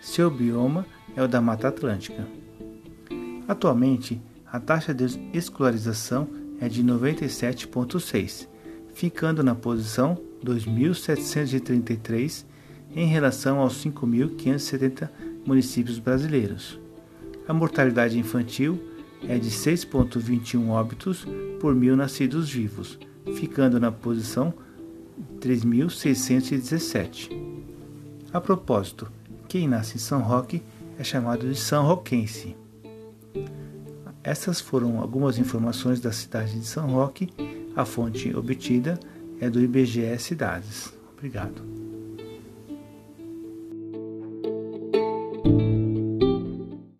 [SPEAKER 1] Seu bioma é o da Mata Atlântica. Atualmente, a taxa de escolarização é de 97,6, ficando na posição 2.733 em relação aos 5.570 municípios brasileiros. A mortalidade infantil é de 6,21 óbitos por mil nascidos vivos, ficando na posição 3.617. A propósito, quem nasce em São Roque é chamado de São Roquense. Essas foram algumas informações da cidade de São Roque. A fonte obtida é do IBGE Cidades. Obrigado.